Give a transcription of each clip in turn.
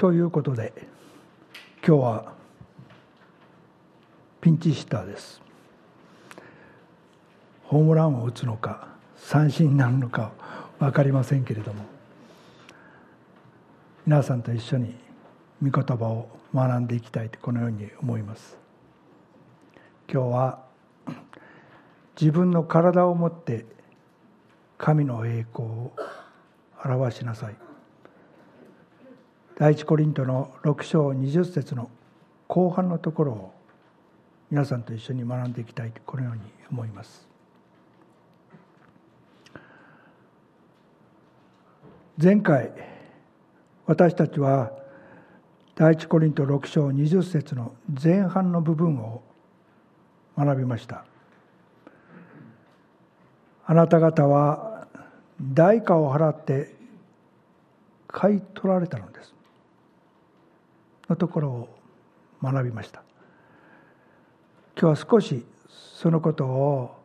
ということで今日はピンチヒッターです。ホームランを打つのか三振になるのか分かりませんけれども皆さんと一緒に御言葉を学んでいきたいとこのように思います。今日は自分の体をもって神の栄光を表しなさい。第一コリントの6章20節の後半のところを皆さんと一緒に学んでいきたいこのように思います。前回私たちは第一コリント6章20節の前半の部分を学びました。あなた方は代価を払って買い取られたのです。のところを学びました。今日は少しそのことを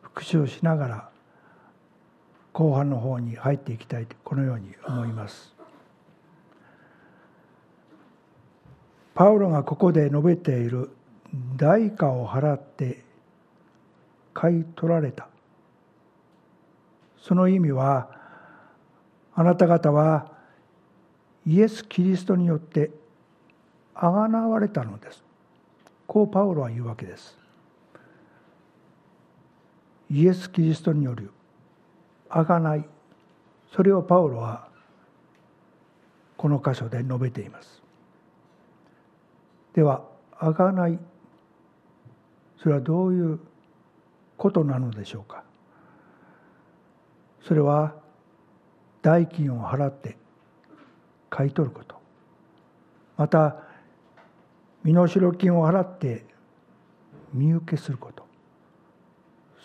復習しながら後半の方に入っていきたいとこのように思います。パウロがここで述べている代価を払って買い取られた。その意味はあなた方はイエス・キリストによってあがなわれたのです。こうパウロは言うわけです。イエス・キリストによるあがない。それをパウロはこの箇所で述べています。ではあがない。それはどういうことなのでしょうか。それは代金を払って買い取ること。また身代金を払って身請けすること。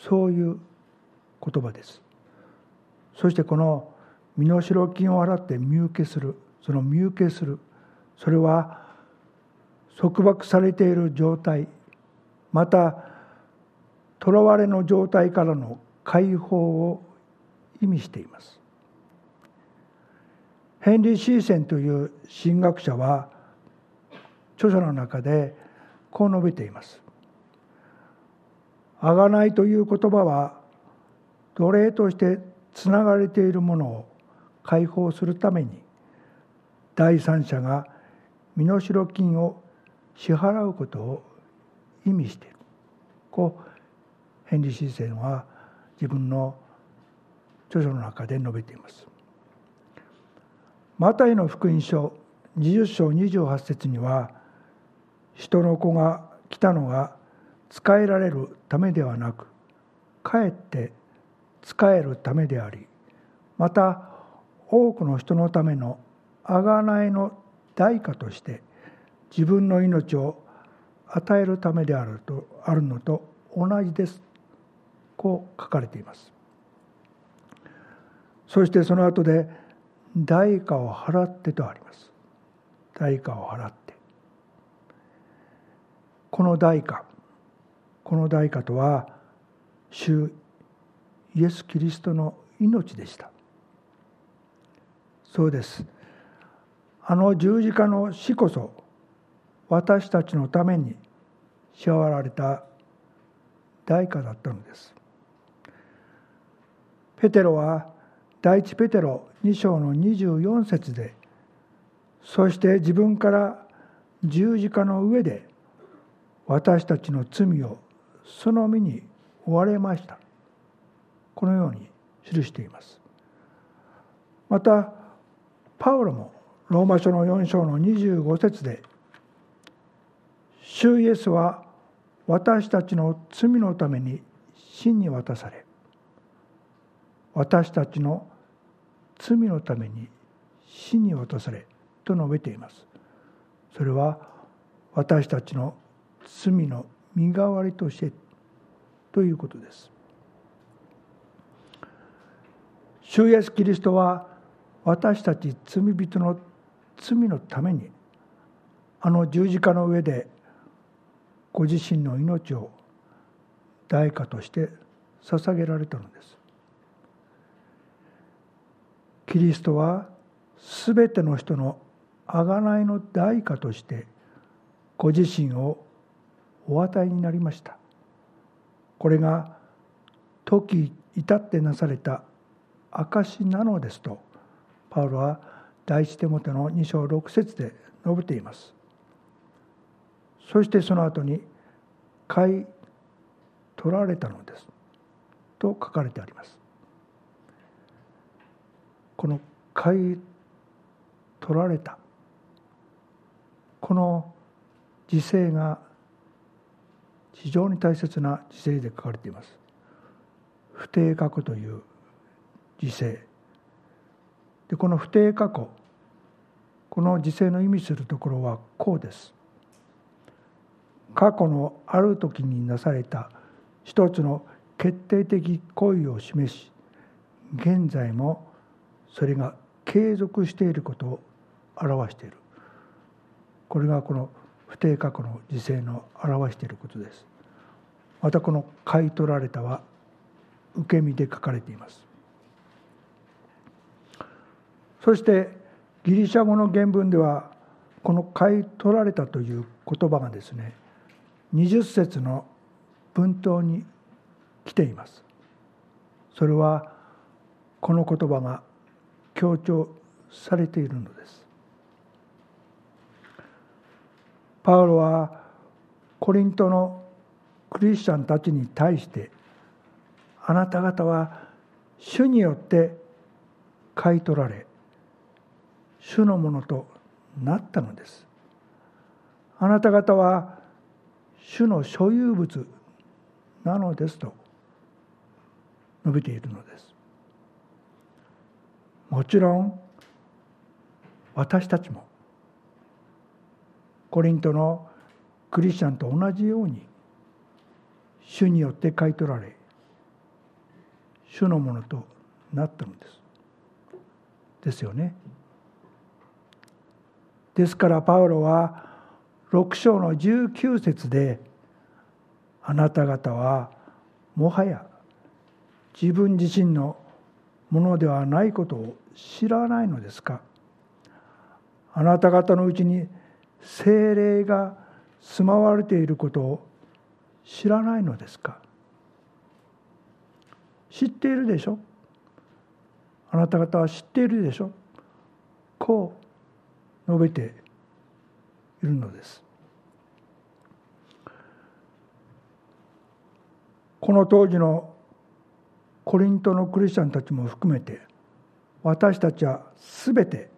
そういう言葉です。そしてこの身代金を払って身請けするその身請けする。それは束縛されている状態また囚われの状態からの解放を意味しています。ヘンリー・シーセンという神学者は著書の中でこう述べています。あがないという言葉は奴隷としてつながれているものを解放するために第三者が身代金を支払うことを意味しているこうヘンリー・シーセンは自分の著書の中で述べています。マタイの福音書20章28節には人の子が来たのが仕えられるためではなくかえって仕えるためでありまた多くの人のための贖いの代価として自分の命を与えるためであるとあるのと同じです。こう書かれています。そしてその後で代価を払ってとあります。代価を払って。この代価この代価とは主イエス・キリストの命でした。そうです。あの十字架の死こそ私たちのために支払われた代価だったのです。ペテロは第一ペテロ2章の24節でそして自分から十字架の上で私たちの罪をその身に追われました。このように記しています。またパウロもローマ書の4章の25節で「主イエスは私たちの罪のために死に渡され私たちの罪のために死に渡され」と述べています。それは私たちの罪の身代わりとしてということです。主イエスキリストは私たち罪人の罪のためにあの十字架の上でご自身の命を代価として捧げられたのです。キリストは全ての人の贖いの代価としてご自身をお与えになりました。これが時至ってなされた証なのですとパウロは第一手元の2章6節で述べています。そしてその後に「買い取られたのです」と書かれてあります。この「買い取られた」この時勢が非常に大切な時勢で書かれています。不定過去という時勢。でこの不定過去この時勢の意味するところはこうです。過去のある時になされた一つの決定的行為を示し現在もそれが継続していることを表している。これがこの不定過去の時勢の表していることです。またこの「買い取られた」は受け身で書かれています。そしてギリシャ語の原文ではこの「買い取られた」という言葉がですね20節の文頭に来ています。それはこの言葉が強調されているのです。パウロはコリントのクリスチャンたちに対してあなた方は主によって買い取られ主のものとなったのです。あなた方は主の所有物なのですと述べているのです。もちろん私たちもコリントのクリスチャンと同じように主によって買い取られ主のものとなったのです。ですよね。ですからパウロは6章の19節であなた方はもはや自分自身のものではないことを知らないのですか？あなた方のうちに精霊が住まわれていることを知らないのですか？知っているでしょ？あなた方は知っているでしょ？こう述べているのです。この当時のコリントのクリスチャンたちも含めて私たちは全て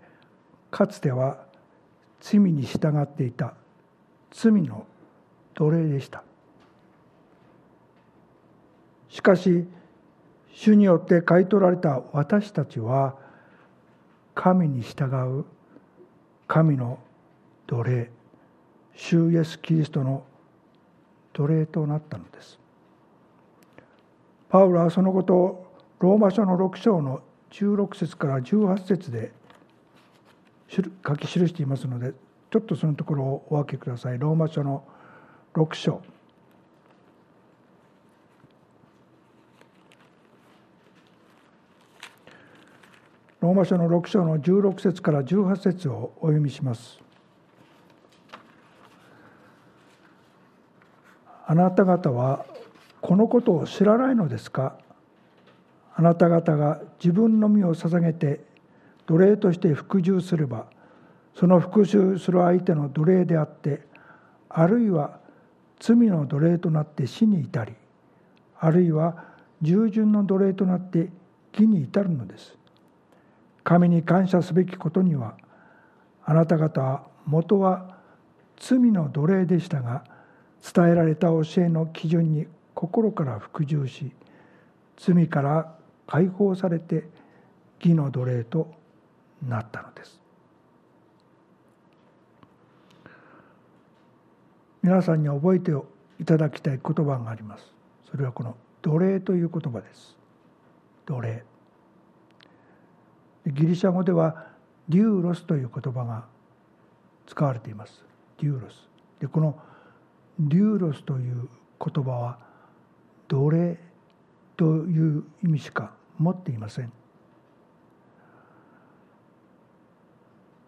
かつては罪に従っていた。罪の奴隷でした。しかし主によって買い取られた私たちは神に従う神の奴隷主イエス・キリストの奴隷となったのです。パウロはそのことをローマ書の6章の16節から18節で書き記していますのでちょっとそのところをお分けください。ローマ書の6章。ローマ書の6章の16節から18節をお読みします。あなた方はこのことを知らないのですか？あなた方が自分の身を捧げて奴隷として服従すればその復讐する相手の奴隷であってあるいは罪の奴隷となって死に至りあるいは従順の奴隷となって義に至るのです。神に感謝すべきことにはあなた方は元は罪の奴隷でしたが伝えられた教えの基準に心から服従し罪から解放されて義の奴隷となったのです。皆さんに覚えていただきたい言葉があります。それはこの奴隷という言葉です。奴隷。ギリシャ語ではデューロスという言葉が使われています。デューロス。でこのデューロスという言葉は奴隷という意味しか持っていません。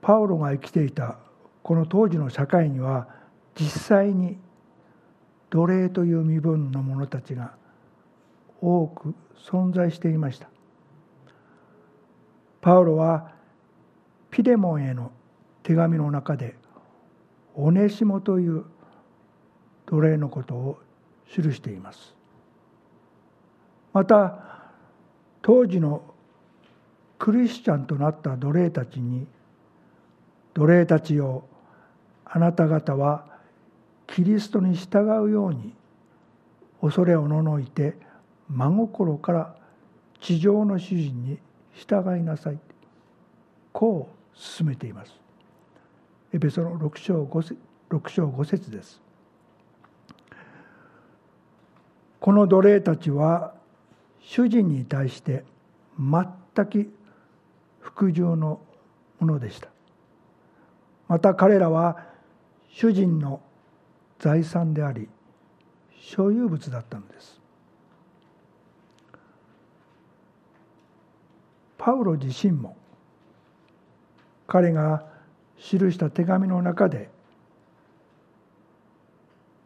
パウロが生きていたこの当時の社会には実際に奴隷という身分の者たちが多く存在していました。パウロはピレモンへの手紙の中でオネシモという奴隷のことを記しています。また当時のクリスチャンとなった奴隷たちに奴隷たちよあなた方はキリストに従うように恐れをののいて真心から地上の主人に従いなさい。こう進めています。エペソの6章 ,5 節6章5節です。この奴隷たちは主人に対して全く服従のものでした。また彼らは主人の財産であり所有物だったのです。パウロ自身も彼が記した手紙の中で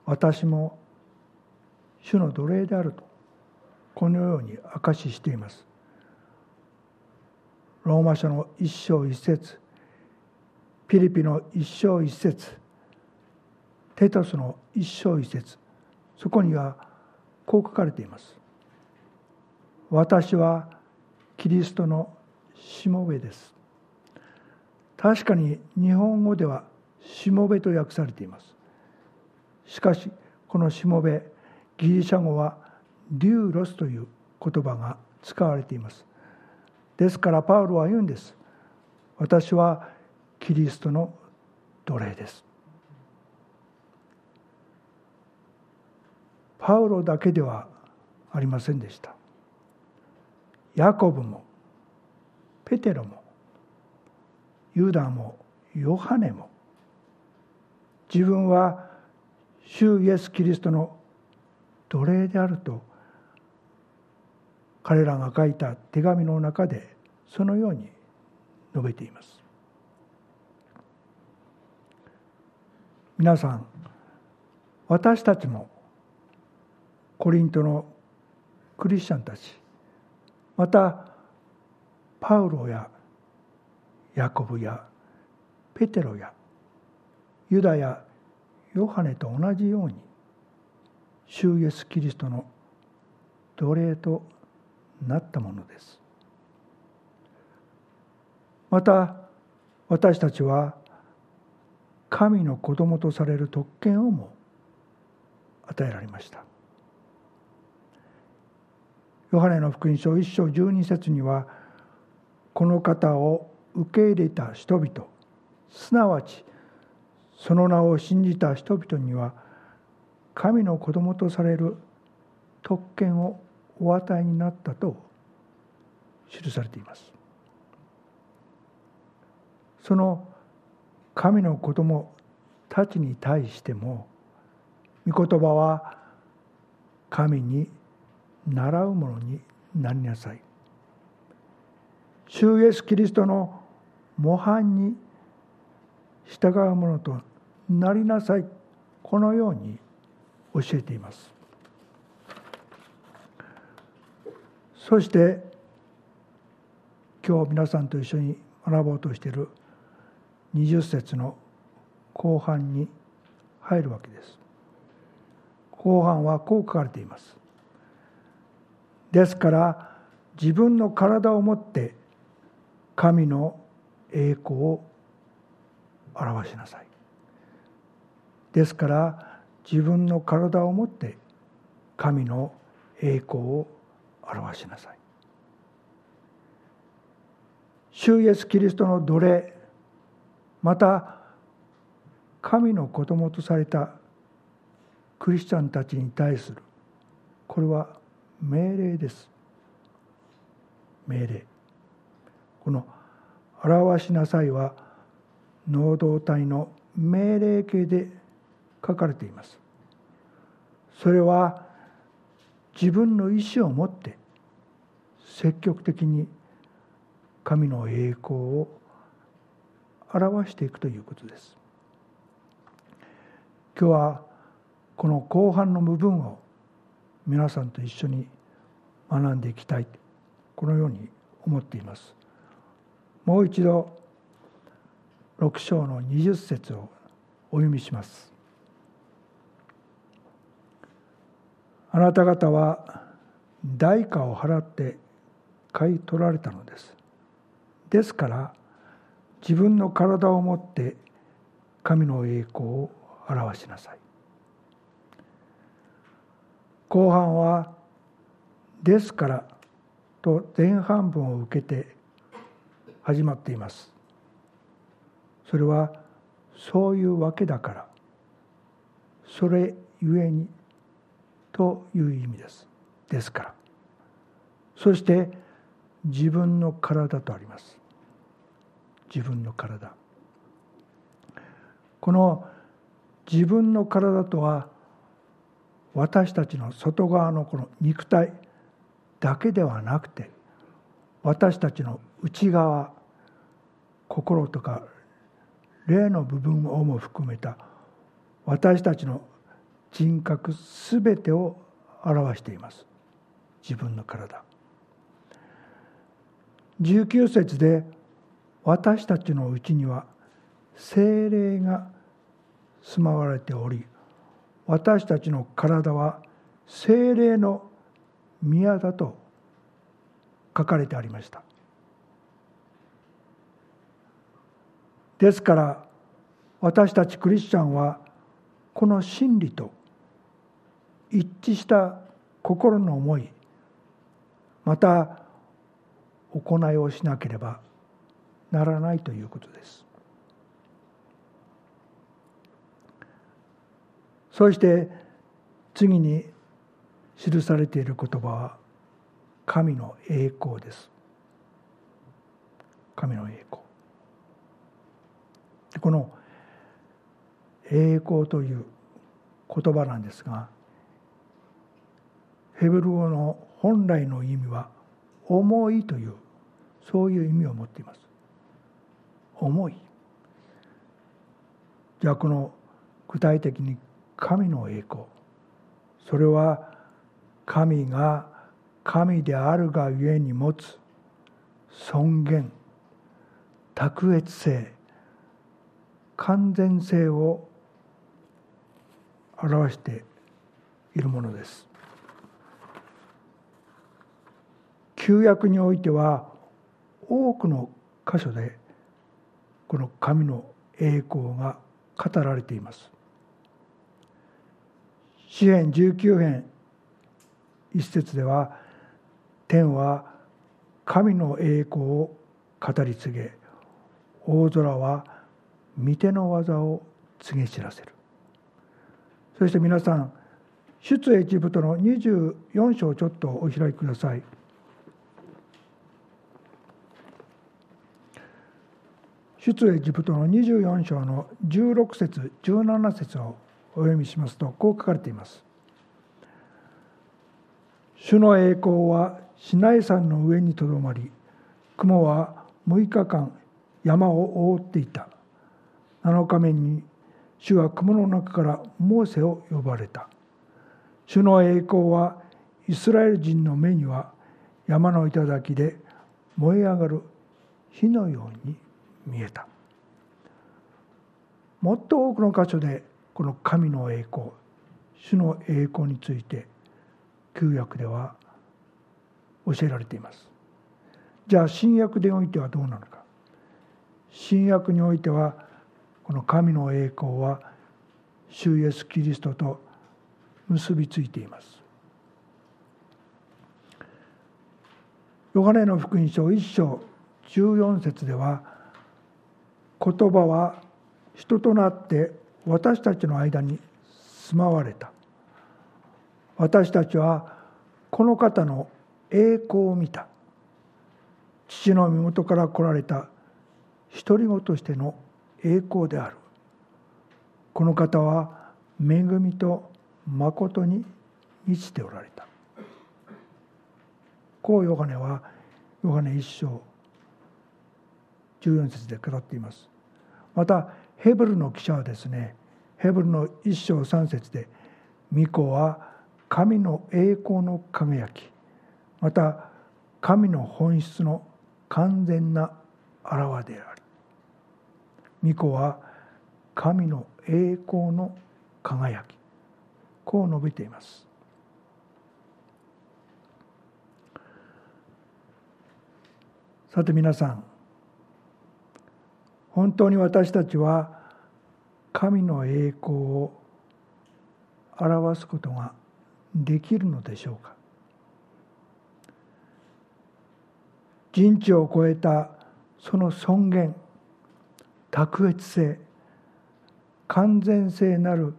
私も主の奴隷であるとこのように証ししています。ローマ書の一章一節ピリピの一章一節。テトスの一章一節。そこにはこう書かれています。私はキリストのしもべです。確かに日本語ではしもべと訳されています。しかしこのしもべギリシャ語はデューロスという言葉が使われています。ですからパウロは言うんです。私はキリストの奴隷です。パウロだけではありませんでした。ヤコブもペテロもユダもヨハネも自分は主イエス・キリストの奴隷であると彼らが書いた手紙の中でそのように述べています。皆さん私たちもコリントのクリスチャンたちまたパウロやヤコブやペテロやユダやヨハネと同じように主イエス・キリストの奴隷となったものです。また私たちは神の子供とされる特権をも与えられました。ヨハネの福音書1章12節にはこの方を受け入れた人々すなわちその名を信じた人々には神の子供とされる特権をお与えになったと記されています。その神の子供たちに対しても御言葉は神に習うものになりなさい。主イエス・キリストの模範に従うものとなりなさい。このように教えています。そして今日皆さんと一緒に学ぼうとしている20節の後半に入るわけです。後半はこう書かれています。ですから自分の体をもって神の栄光を表しなさい。ですから自分の体をもって神の栄光を表しなさい。主イエス・キリストの奴隷また神の子供とされたクリスチャンたちに対するこれは命令です。命令。この「表しなさい」は能動体の命令形で書かれています。それは自分の意思を持って積極的に神の栄光を表していくということです今日はこの後半の部分を皆さんと一緒に学んでいきたいこのように思っていますもう一度6章の20節をお読みしますあなた方は代価を払って買い取られたのですですから自分の体をもって神の栄光を表しなさい。後半は「ですから」と前半文を受けて始まっています。それはそういうわけだから。それゆえにという意味です。ですから。そして自分の体とあります。自分の体。この自分の体とは私たちの外側のこの肉体だけではなくて私たちの内側心とか霊の部分をも含めた私たちの人格すべてを表しています。自分の体。19節で私たちのうちには精霊が住まわれており私たちの体は精霊の宮だと書かれてありました。ですから私たちクリスチャンはこの真理と一致した心の思いまた行いをしなければならないということです。そして次に記されている言葉は神の栄光です。神の栄光。この栄光という言葉なんですがヘブル語の本来の意味は重いというそういう意味を持っています。重いじゃあこの具体的に神の栄光それは神が神であるがゆえに持つ尊厳卓越性完全性を表しているものです。旧約においては多くの箇所でこの神の栄光が語られています。詩編19編一節では天は神の栄光を語り継げ。大空は御手の技を告げ知らせる。そして皆さん出エジプトの24章ちょっとお開きください。出エジプトの24章の16節17節をお読みしますとこう書かれています。主の栄光はシナイ山の上にとどまり雲は6日間山を覆っていた。7日目に主は雲の中からモーセを呼ばれた。主の栄光はイスラエル人の目には山の頂で燃え上がる火のように見えた。もっと多くの箇所でこの神の栄光主の栄光について旧約では教えられています。じゃあ新約でおいてはどうなのか。新約においてはこの神の栄光は主イエス・キリストと結びついています。ヨハネの福音書1章14節では言葉は人となって私たちの間に住まわれた。私たちはこの方の栄光を見た。父の身元から来られた独り子としての栄光である。この方は恵みと誠に満ちておられた。こうヨハネはヨハネ一章14節で語っています。またヘブルの記者はですねヘブルの一章三節で「御子は神の栄光の輝きまた神の本質の完全な表であり御子は神の栄光の輝きこう述べています。さて皆さん本当に私たちは神の栄光を表すことができるのでしょうか。人知を超えたその尊厳卓越性完全性なる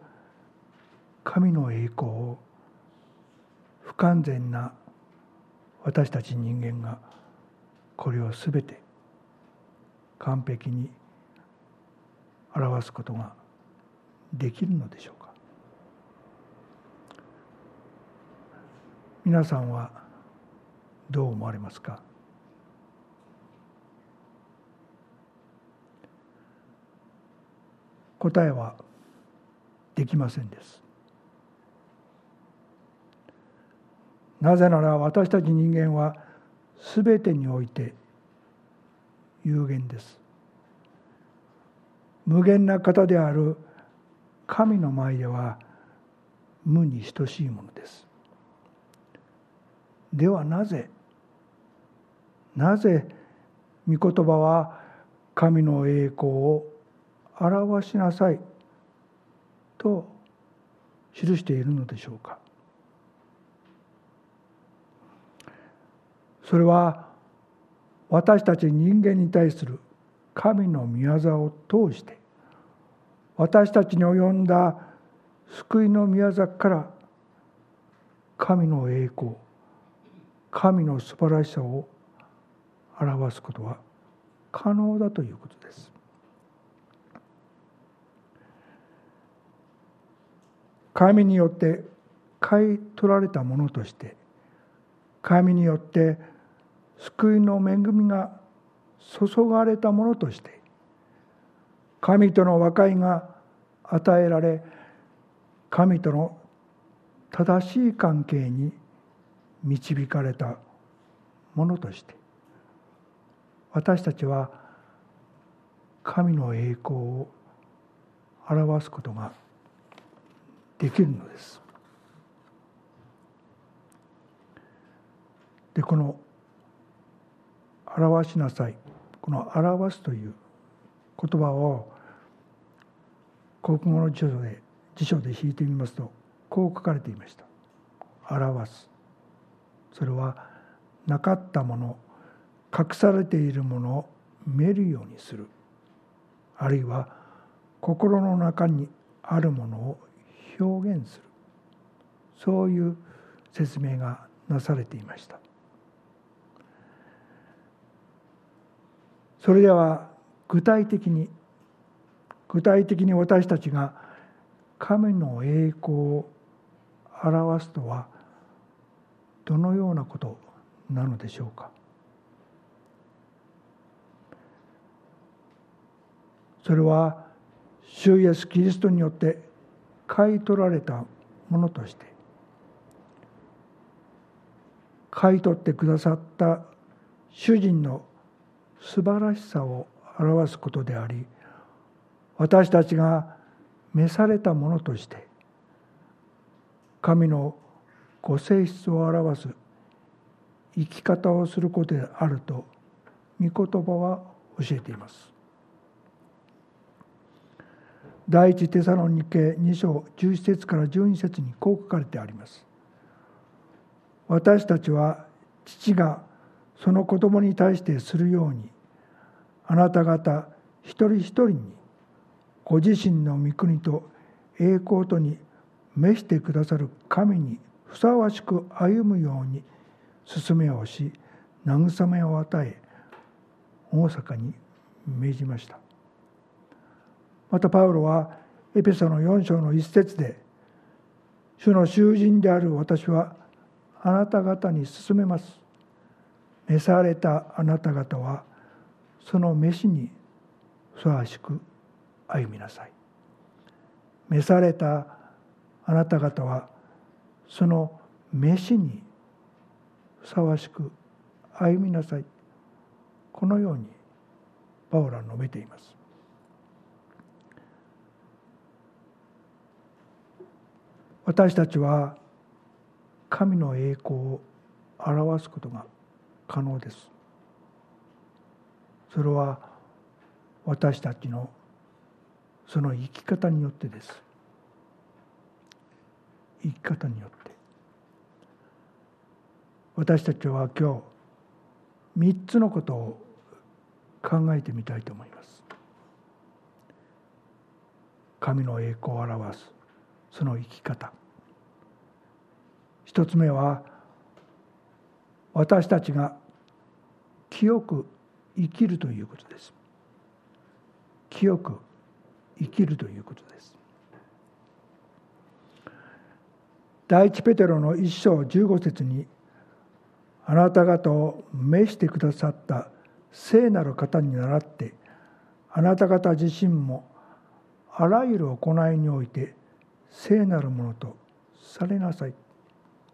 神の栄光を不完全な私たち人間がこれを全て完璧に表すことができるのでしょうか。皆さんはどう思われますか？答えはできませんです。なぜなら私たち人間は全てにおいて有限です。無限な方である神の前では無に等しいものです。ではなぜなぜ御言葉は神の栄光を表しなさいと記しているのでしょうか。それは私たち人間に対する神の御業を通して私たちに及んだ救いの御業から神の栄光神の素晴らしさを表すことは可能だということです。神によって買い取られたものとして神によって救いの恵みが注がれたものとして神との和解が与えられ神との正しい関係に導かれたものとして私たちは神の栄光を表すことができるのです。でこの「表しなさい」この「表す」という言葉を国語の辞書で辞書で引いてみますとこう書かれていました「表す」それはなかったもの隠されているものを見えるようにする。あるいは心の中にあるものを表現する。そういう説明がなされていました。それでは具体的に具体的に私たちが神の栄光を表すとはどのようなことなのでしょうか？それは主イエス・キリストによって買い取られたものとして買い取ってくださった主人の素晴らしさを表すことであり私たちが召されたものとして神のご性質を表す生き方をすることであると御言葉は教えています。第一テサロニケ2章11節から12節にこう書かれてあります。私たちは父がその子供に対してするようにあなた方一人一人にご自身の御国と栄光とに召してくださる神にふさわしく歩むように進めをし慰めを与え大阪に命じました。またパウロはエペソの4章の一節で「主の囚人である私はあなた方に進めます」「召されたあなた方はその召しにふさわしく歩みなさい。召されたあなた方はその召しにふさわしく歩みなさい。このようにパウラは述べています。私たちは神の栄光を表すことが可能です。それは私たちのその生き方によってです。生き方によって。私たちは今日3つのことを考えてみたいと思います。神の栄光を表すその生き方。一つ目は私たちが清く生きるということです。清く生きるということです。第一ペテロの一章15節にあなた方を召してくださった聖なる方に倣ってあなた方自身もあらゆる行いにおいて聖なるものとされなさい。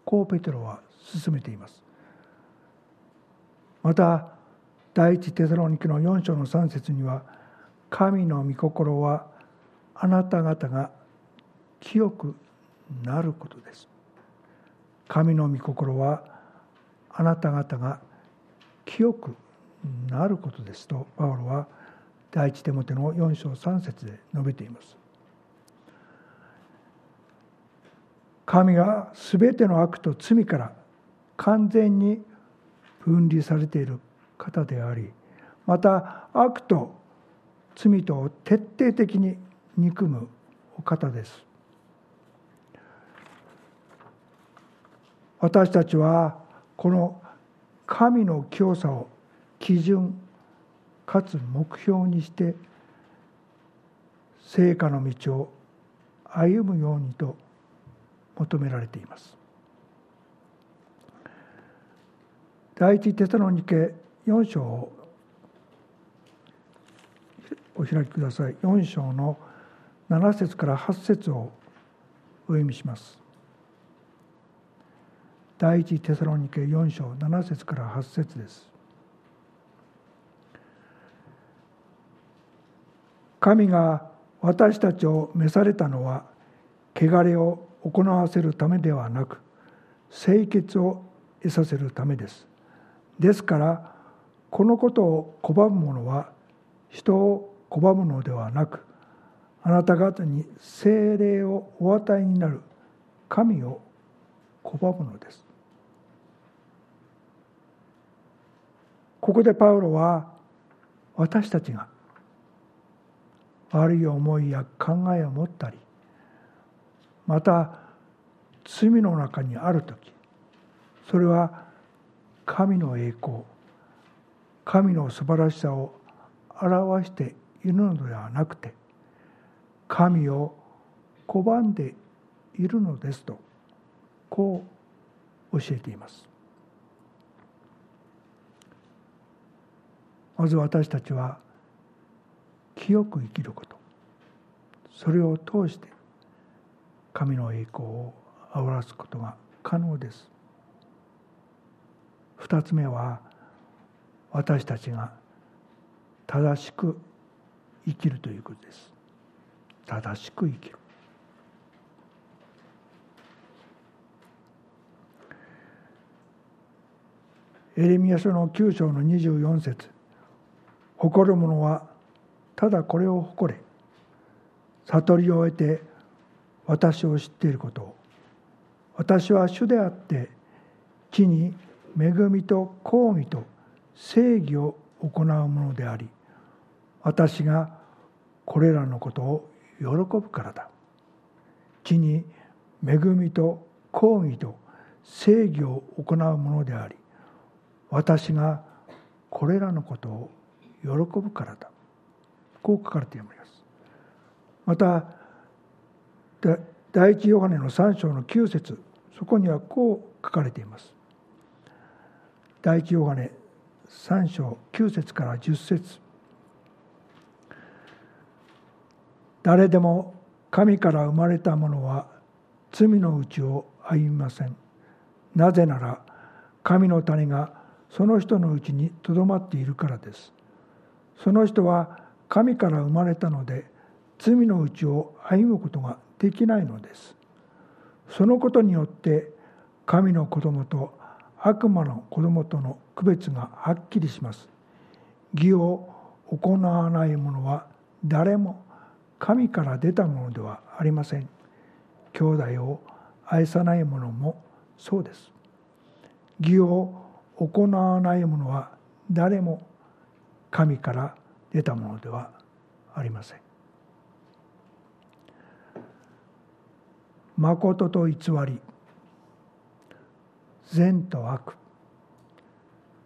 こうペテロは進めています。また第一テサロニケの4章の3節には神の御心はあなた方が清くなることです。神の御心はあなた方が清くなることです。とパウロは第一手モての4章3節で述べています。神が全ての悪と罪から完全に分離されている方でありまた悪と罪とを徹底的に憎むお方です。私たちはこの神の清さを基準かつ目標にして成果の道を歩むようにと求められています。第一テサロニケ4章をお開きください。4章の7節から8節をお読みします。第一テサロニケ4章7節から8節です。神が私たちを召されたのは汚れを行わせるためではなく清潔を得させるためです。ですからこのことを拒む者は人を拒むのではなくあなた方に精霊をお与えになる神を拒むのです。ここでパウロは私たちが悪い思いや考えを持ったりまた罪の中にある時それは神の栄光神の素晴らしさを表しているのではなくて神を拒んでいるのですとこう教えています。まず私たちは清く生きることそれを通して神の栄光を表すことが可能です。二つ目は私たちが正しく生きるということです。正しく生きる。エレミヤ書の9章の24節誇る者はただこれを誇れ悟りを得て私を知っていることを。私は主であって地に恵みと公義と正義を行うものであり私がこれらのことを喜ぶからだ。地に恵みと公義と正義を行うものであり私がこれらのことを喜ぶからだ。こう書かれています。また第一ヨハネの3章の9節そこにはこう書かれています。第一ヨハネ3章9節から10節。誰でも神から生まれた者は罪のうちを歩みません。なぜなら神の種がその人のうちにとどまっているからです。その人は神から生まれたので罪のうちを歩むことができないのです。そのことによって神の子供と悪魔の子供との区別がはっきりします。義を行わない者は誰も神から出たものではありません。兄弟を愛さない者もそうです。義を行わない者は誰も神から出たものではありません。誠と偽り善と悪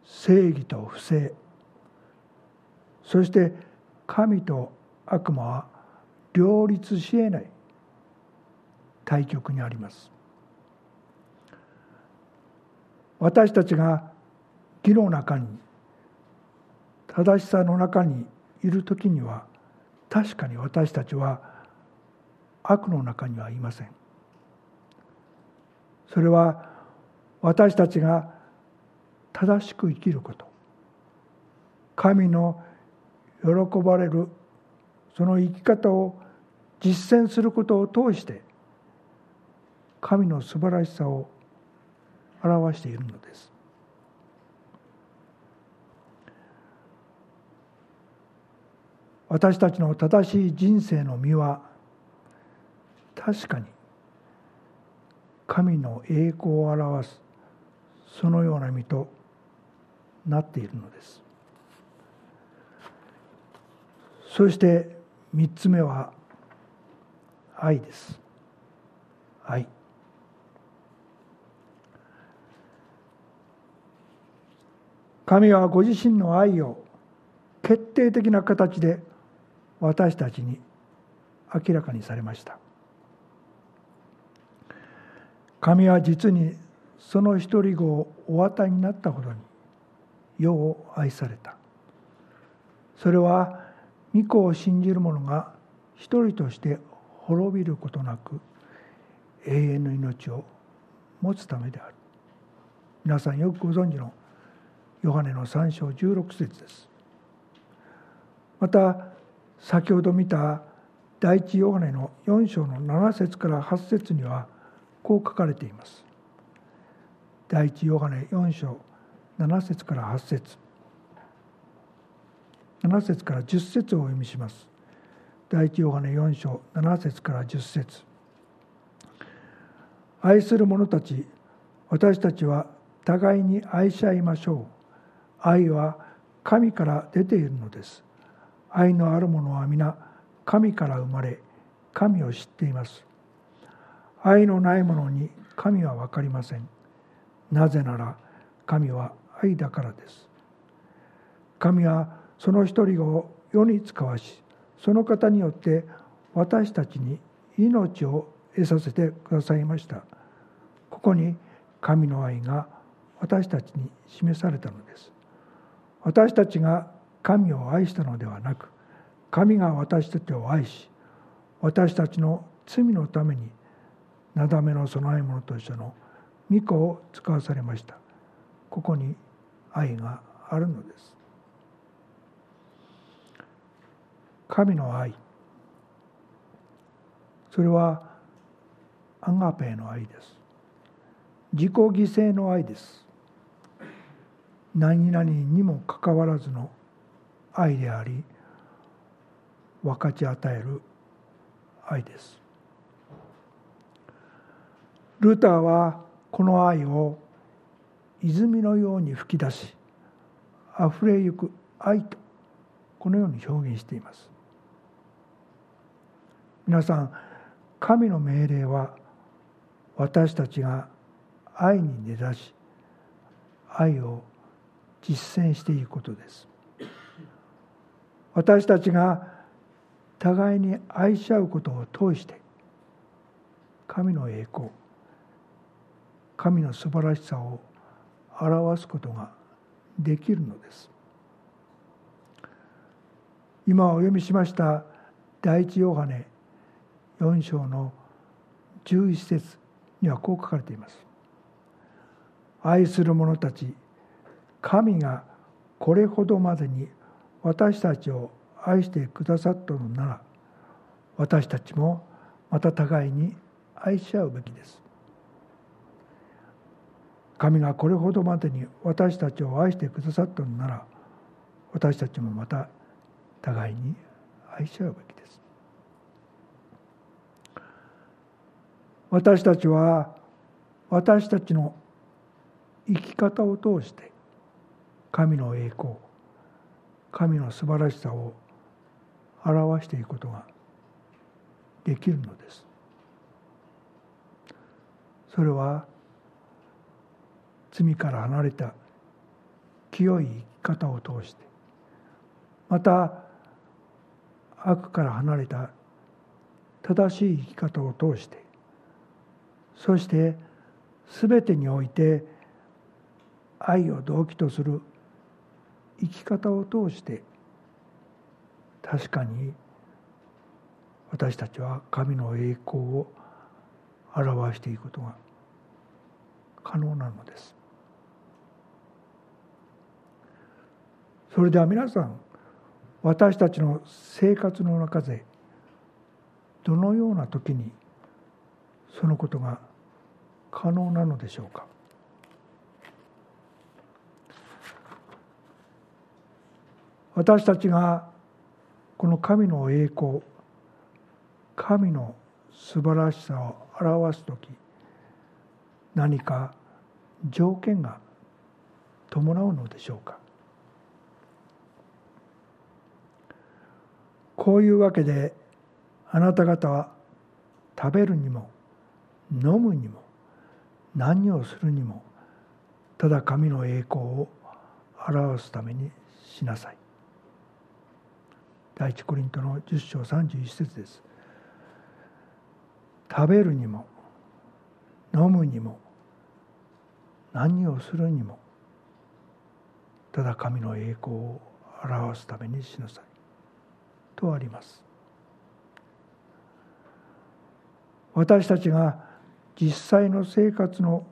正義と不正。そして神と悪魔は両立しえない対極にあります。私たちが義の中に正しさの中にいる時には確かに私たちは悪の中にはいません。それは私たちが正しく生きること。神の喜ばれるその生き方を実践することを通して神の素晴らしさを表しているのです。私たちの正しい人生の実は確かに神の栄光を表すそのような実となっているのです。そして三つ目は愛です。愛。神はご自身の愛を決定的な形で私たちに明らかにされました。神は実にその一人子をお与えになったほどに世を愛された。それは御子を信じる者が一人として滅びることなく永遠の命を持つためである。皆さんよくご存知のヨハネの3章16節です。また先ほど見た第一ヨハネの4章の7節から8節にはこう書かれています。第一ヨハネ4章7節から8節。7節から10節をお読みします。第一ヨハネ4章7節から10節。愛する者たち私たちは互いに愛し合いましょう。愛は神から出ているのです。愛のある者は皆神から生まれ神を知っています。愛のない者に神は分かりません。なぜなら神は愛だからです。神はその一人を世に使わしその方によって私たちに命を得させてくださいました。ここに神の愛が私たちに示されたのです。私たちが神を愛したのではなく神が私たちを愛し私たちの罪のためになだめの備え物としての御子を使わされました。ここに愛があるのです。神の愛。それはアンガペの愛です。自己犠牲の愛です。何々にもかかわらずの愛であり分かち与える愛です。ルーターはこの愛を泉のように吹き出し溢れゆく愛とこのように表現しています。皆さん神の命令は私たちが愛に根ざし愛を実践していくことです。私たちが互いに愛し合うことを通して神の栄光神の素晴らしさを表すことができるのです今お読みしました第一ヨハネ4章の11節にはこう書かれています。愛する者たち神がこれほどまでに私たちを愛してくださったのなら私たちもまた互いに愛し合うべきです。神がこれほどまでに私たちを愛してくださったのなら私たちもまた互いに愛し合うべきです。私たちは私たちの生き方を通して神の栄光神の素晴らしさを表していくことができるのです。それは罪から離れた清い生き方を通してまた悪から離れた正しい生き方を通してそして全てにおいて愛を動機とする生き方を通して確かに私たちは神の栄光を表していくことが可能なのです。それでは皆さん私たちの生活の中でどのような時にそのことが可能なのでしょうか？私たちがこの神の栄光神の素晴らしさを表す時何か条件が伴うのでしょうか？こういうわけであなた方は食べるにも飲むにも何をするにもただ神の栄光を表すためにしなさい。第一コリントの10章31節です。食べるにも飲むにも何をするにもただ神の栄光を表すためにしなさいとあります。私たちが実際の生活の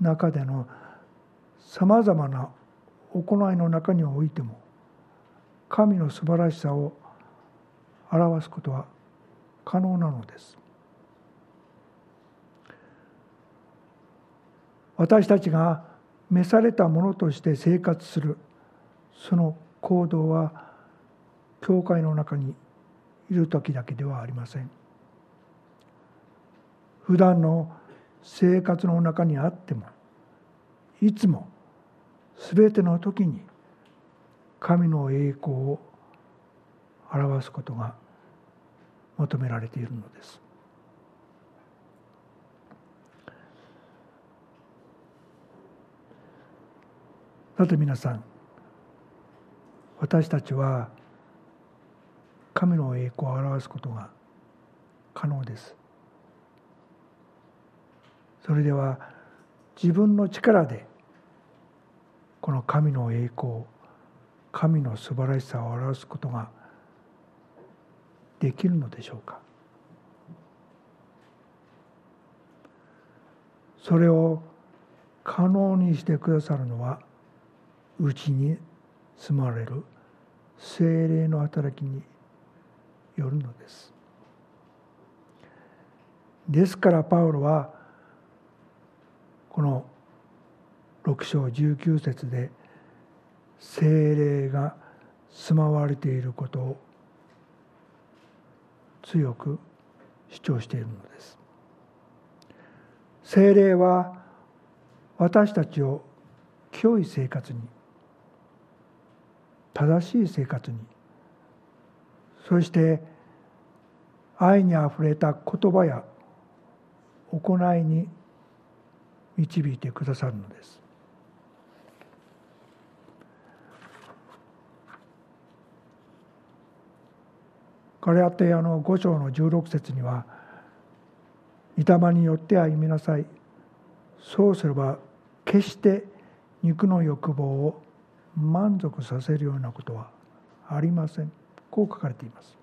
中でのさまざまな行いの中においても神の素晴らしさを表すことは可能なのです。私たちが召されたものとして生活するその行動は教会の中にいる時だけではありません普段の生活の中にあってもいつも全ての時に神の栄光を表すことが求められているのです。さて皆さん私たちは神の栄光を表すことが可能です。それでは自分の力でこの神の栄光神の素晴らしさを表すことができるのでしょうかそれを可能にしてくださるのはうちに住まれる精霊の働きによるのです。ですからパウロはこの6章19節で精霊が住まわれていることを強く主張しているのです。精霊は私たちを清い生活に正しい生活にそして愛にあふれた言葉や行いに導いてくださるのです。ガレアテヤの5章の16節には「御霊によって歩みなさい」そうすれば決して肉の欲望を満足させるようなことはありません。こう書かれています。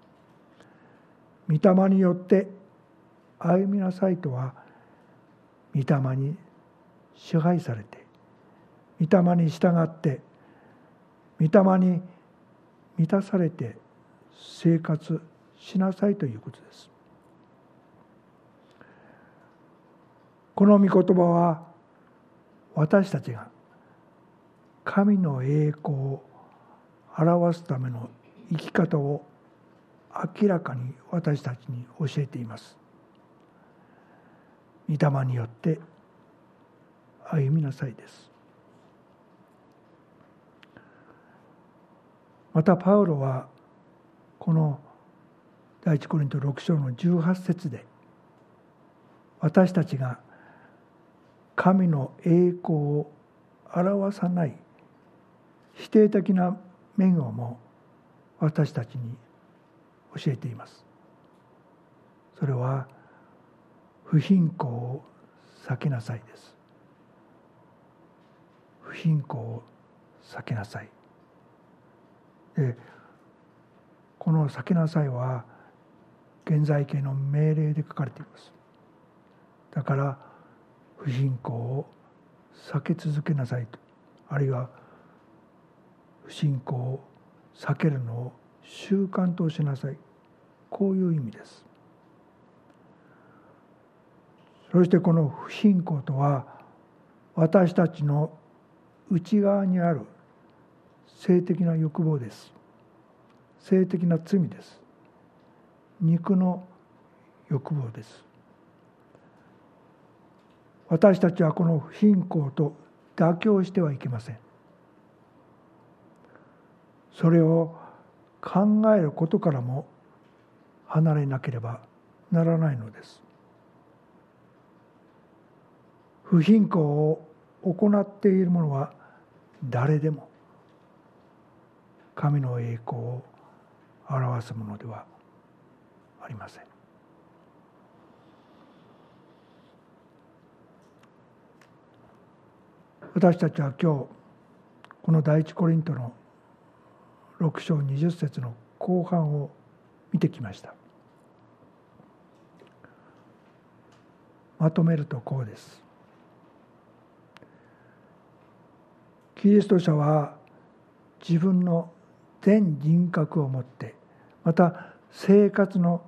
御霊によって歩みなさいとは御霊に支配されて御霊に従って御霊に満たされて生活しなさいということです。この御言葉は私たちが神の栄光を表すための生き方を明らかに私たちに教えています。御霊によって歩みなさいです。またパウロはこの第一コリント6章の18節で私たちが神の栄光を表さない否定的な面をも私たちに教えています。それは不貧困を避けなさいです。不貧困を避けなさい。でこの「避けなさい」は現在形の命令で書かれています。だから不貧困を避け続けなさいとあるいは不信仰を避けるのを習慣としなさい。こういう意味です。そしてこの不信仰とは私たちの内側にある性的な欲望です。性的な罪です。肉の欲望です。私たちはこの不信仰と妥協してはいけません。それを考えることからも離れなければならないのです。不貧困を行っている者は誰でも神の栄光を表すものではありません。私たちは今日この第一コリントの6章20節の後半を見てきました。まとめるとこうです。キリスト者は自分の全人格を持ってまた生活の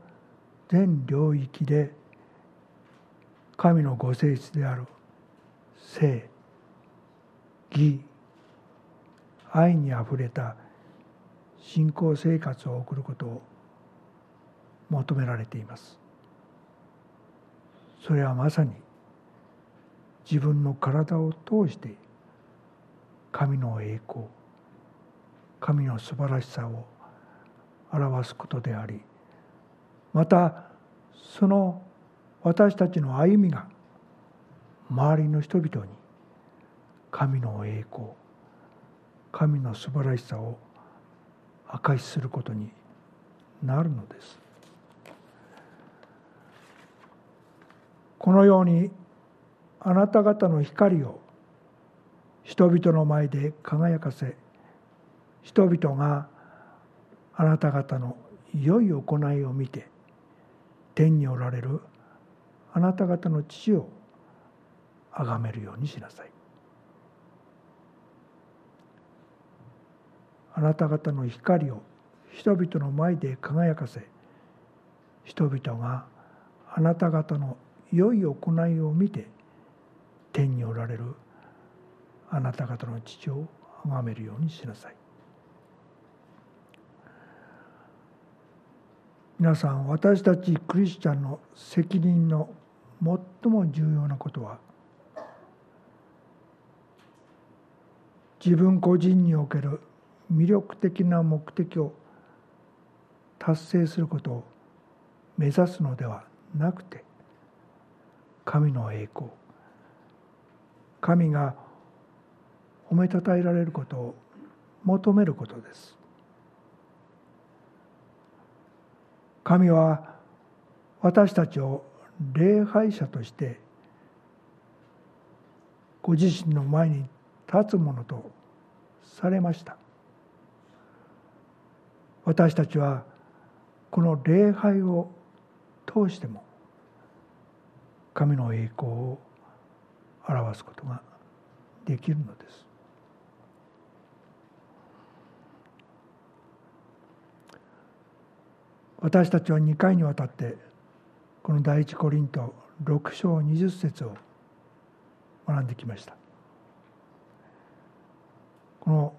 全領域で神のご性質である性義愛にあふれた信仰生活を送ることを求められています。それはまさに自分の体を通して神の栄光神の素晴らしさを表すことでありまたその私たちの歩みが周りの人々に神の栄光神の素晴らしさを証しすることになるのですこのようにあなた方の光を人々の前で輝かせ人々があなた方の良い行いを見て天におられるあなた方の父を崇めるようにしなさい。あなた方の光を人々の前で輝かせ人々があなた方の良い行いを見て天におられるあなた方の父を崇めるようにしなさい。皆さん私たちクリスチャンの責任の最も重要なことは自分個人における魅力的な目的を達成することを目指すのではなくて神の栄光。神が褒めたたえられることを求めることです。神は私たちを礼拝者としてご自身の前に立つものとされました。私たちはこの礼拝を通しても神の栄光を表すことができるのです。私たちは2回にわたってこの第一コリント6章20節を学んできましたこの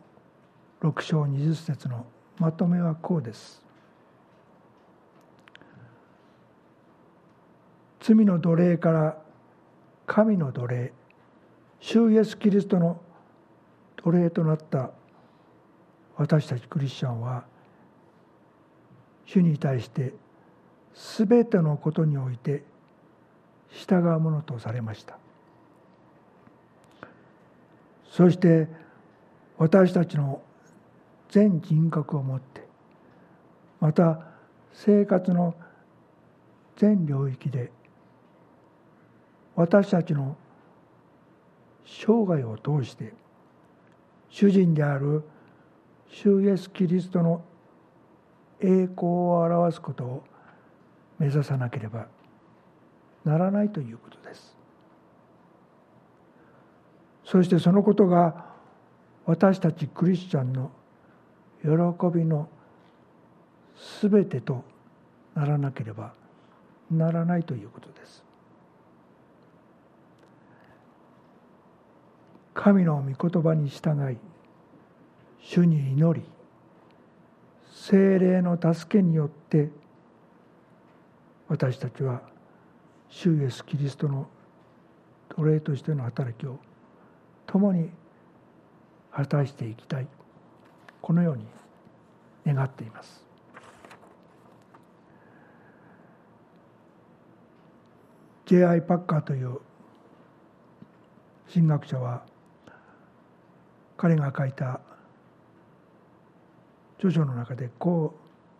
6章20節のまとめはこうです。罪の奴隷から神の奴隷主イエス・キリストの奴隷となった私たちクリスチャンは主に対して全てのことにおいて従うものとされました。そして私たちの全人格を持ってまた生活の全領域で私たちの生涯を通して主人である主イエス・キリストの栄光を表すことを目指さなければならないということです。そしてそのことが私たちクリスチャンの喜びのすべてとならなければならないということです。神の御言葉に従い主に祈り精霊の助けによって私たちは主イエス・キリストの奴隷としての働きを共に果たしていきたい。このように願っています。J.I. パッカーという神学者は彼が書いた著書の中でこ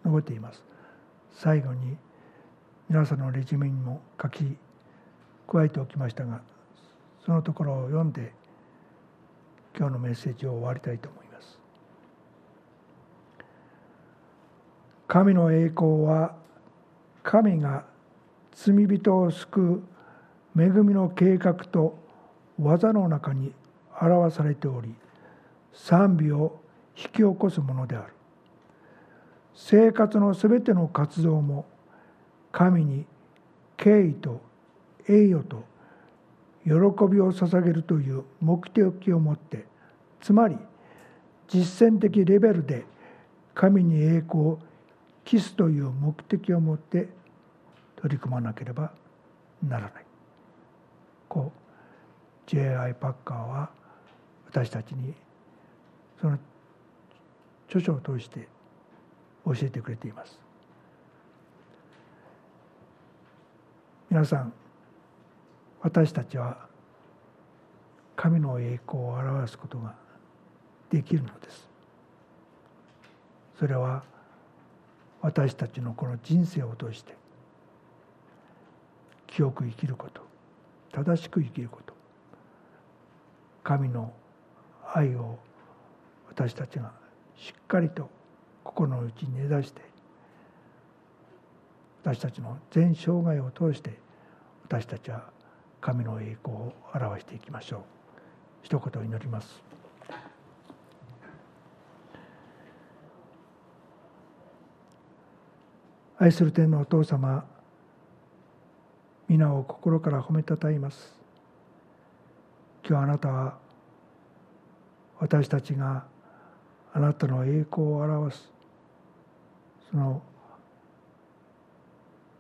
う述べています。最後に皆さんのレジュメにも書き加えておきましたがそのところを読んで今日のメッセージを終わりたいと思います。神の栄光は神が罪人を救う恵みの計画と技の中に表されており賛美を引き起こすものである。生活のすべての活動も神に敬意と栄誉と喜びを捧げるという目的を持ってつまり実践的レベルで神に栄光を期すという目的を持って取り組まなければならない。こう J.I. パッカーは私たちにその著書を通して教えてくれています皆さん私たちは神の栄光を表すことができるのですそれは私たちのこの人生を通して清く生きること正しく生きること神の愛を私たちがしっかりと心の内に根ざして私たちの全生涯を通して私たちは神の栄光を表していきましょう。一言祈ります。愛する天のお父様皆を心から褒めたたえます。今日あなたは私たちがあなたの栄光を表すその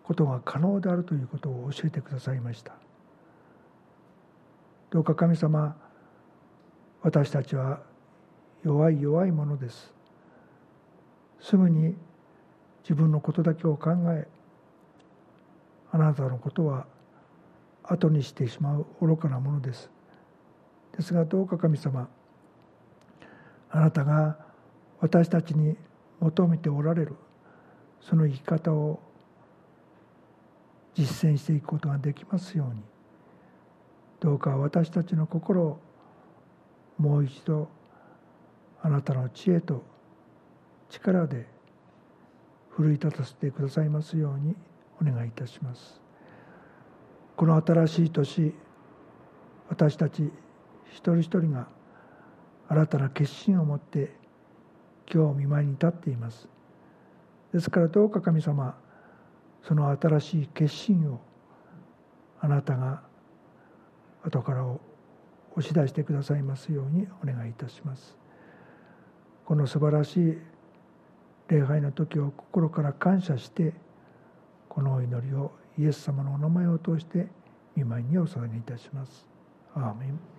ことが可能であるということを教えてくださいました。どうか神様私たちは弱い弱いものです。すぐに自分のことだけを考えあなたのことは後にしてしまう愚かなものです。ですがどうか神様あなたが私たちに求めておられるその生き方を実践していくことができますように。どうか私たちの心をもう一度あなたの知恵と力で奮い立たせてくださいますようにお願いいたします。この新しい年私たち一人一人が新たな決心を持って今日見舞いに立っています。ですからどうか神様その新しい決心をあなたが後からを押し出してくださいますようにお願いいたします。この素晴らしい礼拝の時を心から感謝してこのお祈りをイエス様のお名前を通して見舞いにお捧げいたします。アーメン